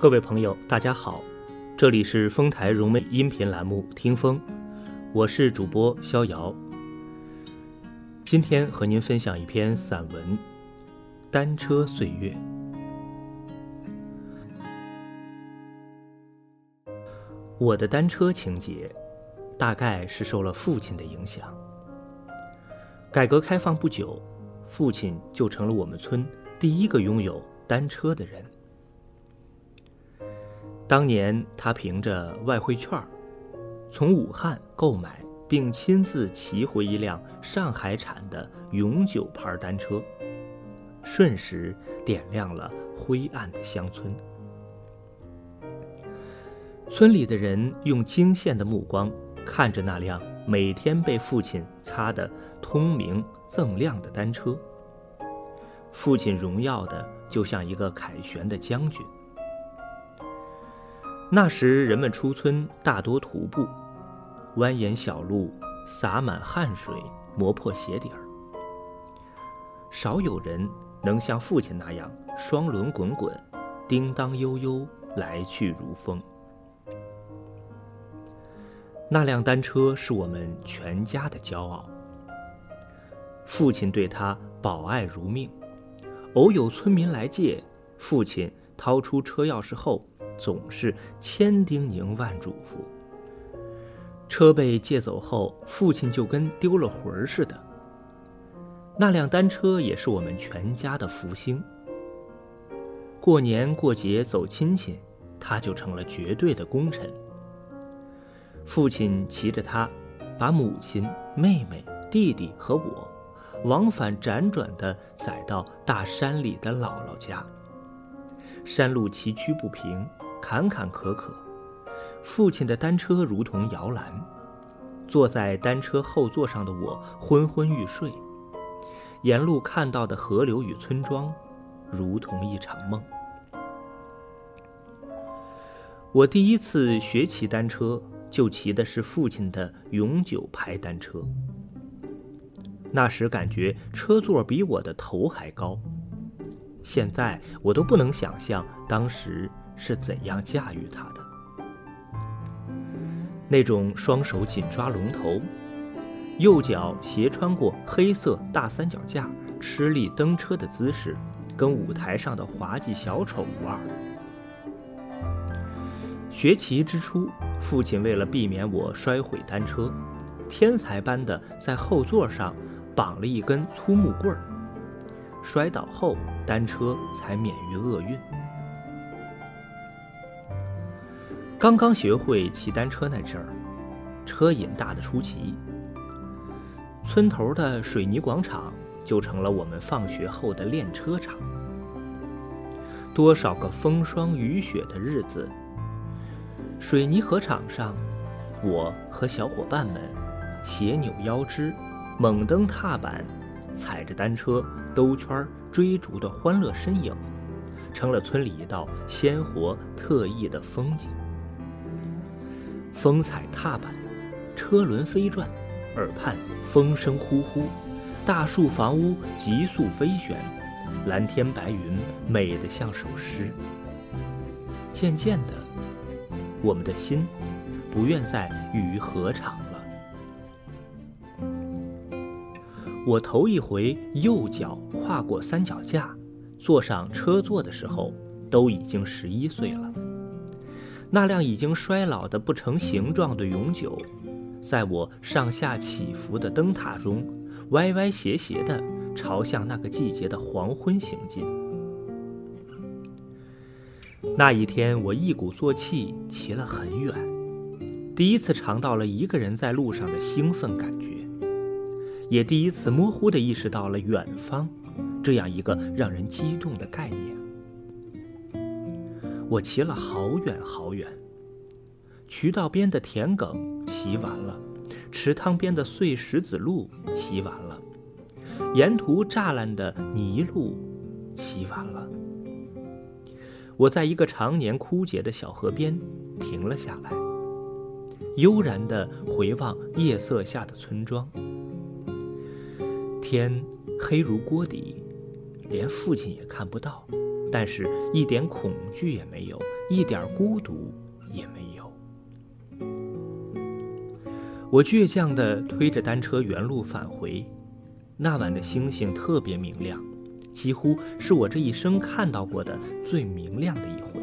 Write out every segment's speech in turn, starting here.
各位朋友，大家好，这里是丰台融媒音频栏目《听风》，我是主播逍遥。今天和您分享一篇散文《单车岁月》。我的单车情节，大概是受了父亲的影响。改革开放不久，父亲就成了我们村第一个拥有单车的人。当年他凭着外汇券从武汉购买并亲自骑回一辆上海产的永久牌单车，瞬时点亮了灰暗的乡村。村里的人用惊羡的目光看着那辆每天被父亲擦得通明锃亮的单车。父亲荣耀的就像一个凯旋的将军。那时人们出村大多徒步，蜿蜒小路洒满汗水，磨破鞋底儿。少有人能像父亲那样双轮滚滚，叮当悠悠，来去如风。那辆单车是我们全家的骄傲。父亲对他保爱如命，偶有村民来借，父亲掏出车钥匙后，总是千叮咛万嘱咐。车被借走后，父亲就跟丢了魂儿似的。那辆单车也是我们全家的福星。过年过节走亲戚，他就成了绝对的功臣。父亲骑着它，把母亲、妹妹、弟弟和我，往返辗转地载到大山里的姥姥家。山路崎岖不平，坎坎坷坷，父亲的单车如同摇篮，坐在单车后座上的我昏昏欲睡，沿路看到的河流与村庄，如同一场梦。我第一次学骑单车。就骑的是父亲的永久牌单车。那时感觉车座比我的头还高，现在我都不能想象当时是怎样驾驭它的。那种双手紧抓龙头，右脚斜穿过黑色大三脚架，吃力蹬车的姿势，跟舞台上的滑稽小丑无二。学骑之初。父亲为了避免我摔毁单车，天才般的在后座上绑了一根粗木棍儿，摔倒后单车才免于厄运。刚刚学会骑单车那阵儿，车瘾大的出奇，村头的水泥广场就成了我们放学后的练车场。多少个风霜雨雪的日子。水泥河场上，我和小伙伴们斜扭腰肢，猛蹬踏板，踩着单车兜圈追逐的欢乐身影，成了村里一道鲜活特异的风景。风踩踏板，车轮飞转，耳畔风声呼呼，大树房屋急速飞旋，蓝天白云美得像首诗。渐渐的。我们的心不愿再与合场了。我头一回右脚跨过三脚架，坐上车座的时候，都已经十一岁了。那辆已经衰老的不成形状的永久，在我上下起伏的灯塔中，歪歪斜斜地朝向那个季节的黄昏行进。那一天，我一鼓作气骑了很远，第一次尝到了一个人在路上的兴奋感觉，也第一次模糊地意识到了远方这样一个让人激动的概念。我骑了好远好远，渠道边的田埂骑完了，池塘边的碎石子路骑完了，沿途栅栏的泥路骑完了。我在一个常年枯竭的小河边停了下来，悠然地回望夜色下的村庄。天黑如锅底，连父亲也看不到，但是一点恐惧也没有，一点孤独也没有。我倔强地推着单车原路返回，那晚的星星特别明亮，几乎是我这一生看到过的最明亮的一回。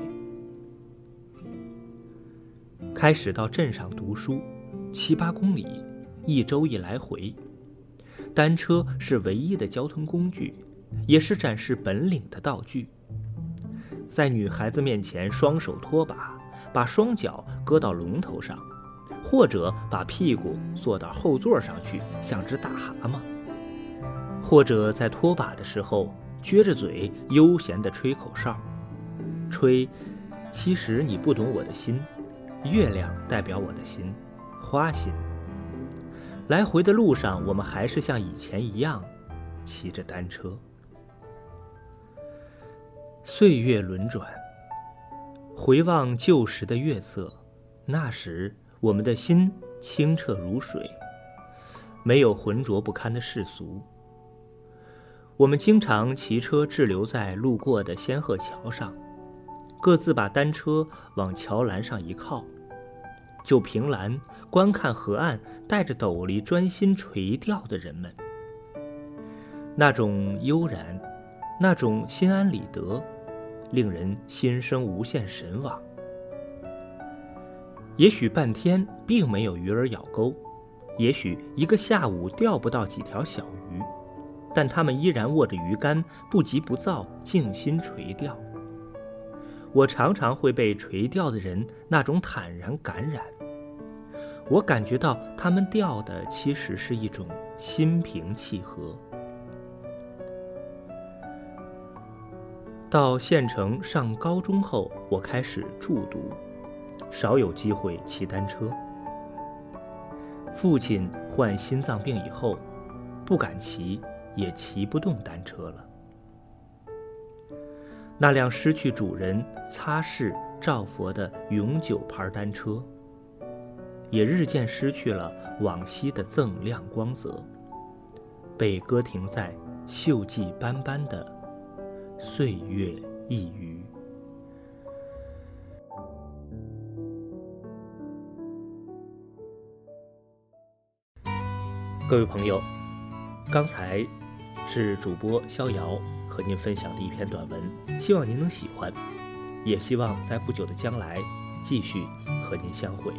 开始到镇上读书，七八公里，一周一来回，单车是唯一的交通工具，也是展示本领的道具。在女孩子面前，双手拖把，把双脚搁到龙头上。或者把屁股坐到后座上去，像只大蛤蟆；或者在拖把的时候撅着嘴悠闲地吹口哨，吹。其实你不懂我的心，月亮代表我的心，花心。来回的路上，我们还是像以前一样，骑着单车。岁月轮转，回望旧时的月色，那时。我们的心清澈如水，没有浑浊不堪的世俗。我们经常骑车滞留在路过的仙鹤桥上，各自把单车往桥栏上一靠，就凭栏观看河岸带着斗笠专心垂钓的人们。那种悠然，那种心安理得，令人心生无限神往。也许半天并没有鱼儿咬钩，也许一个下午钓不到几条小鱼，但他们依然握着鱼竿，不急不躁，静心垂钓。我常常会被垂钓的人那种坦然感染，我感觉到他们钓的其实是一种心平气和。到县城上高中后，我开始住读。少有机会骑单车。父亲患心脏病以后，不敢骑，也骑不动单车了。那辆失去主人擦拭照佛的永久牌单车，也日渐失去了往昔的锃亮光泽，被搁停在锈迹斑斑的岁月一隅。各位朋友，刚才是主播逍遥和您分享的一篇短文，希望您能喜欢，也希望在不久的将来继续和您相会。